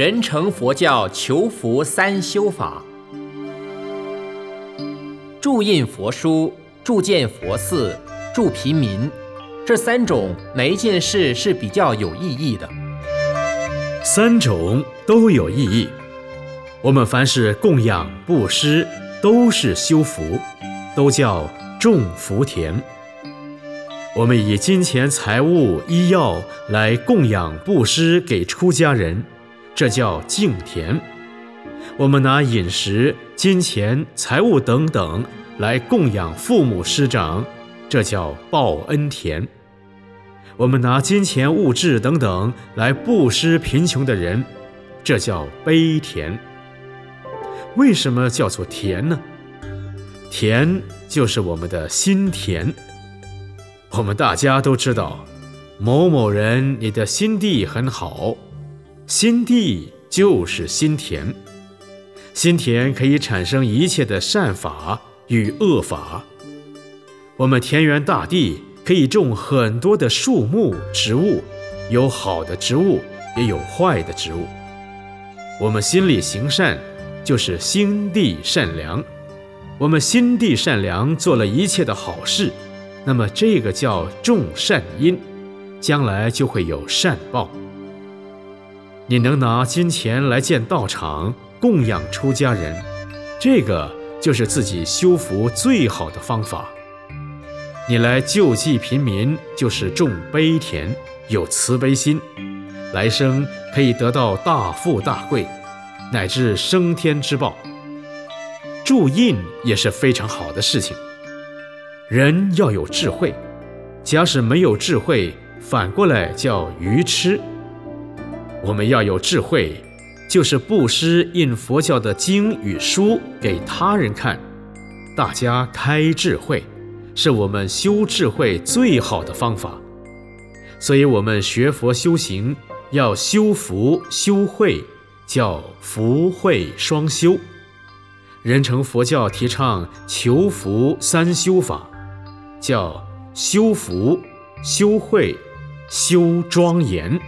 人成佛教求福三修法，铸印佛书、铸建佛寺、助贫民，这三种哪一件事是比较有意义的？三种都有意义。我们凡是供养、布施，都是修福，都叫种福田。我们以金钱、财物、医药来供养、布施给出家人，这叫敬田；我们拿饮食、金钱、财物等等来供养父母师长，这叫报恩田；我们拿金钱、物质等等来布施贫穷的人，这叫悲田。为什么叫做田呢？田就是我们的心田。我们大家都知道，某某人，你的心地很好，心地就是心田，心田可以产生一切的善法与恶法。我们田园大地可以种很多的树木植物，有好的植物，也有坏的植物。我们心里行善，就是心地善良。我们心地善良，做了一切的好事。那么这个叫种善因，将来就会有善报。你能拿金钱来建道场供养出家人，这个就是自己修福最好的方法。你来救济贫民，就是种悲田，有慈悲心，来生可以得到大富大贵，乃至升天之报。铸印也是非常好的事情。人要有智慧，假使没有智慧，反过来叫愚痴。我们要有智慧，就是布施印佛教的经与书给他人看，大家开智慧，是我们修智慧最好的方法。所以，我们学佛修行要修福修慧，叫福慧双修。人成佛教提倡求福三修法。叫修福、修慧、修庄严。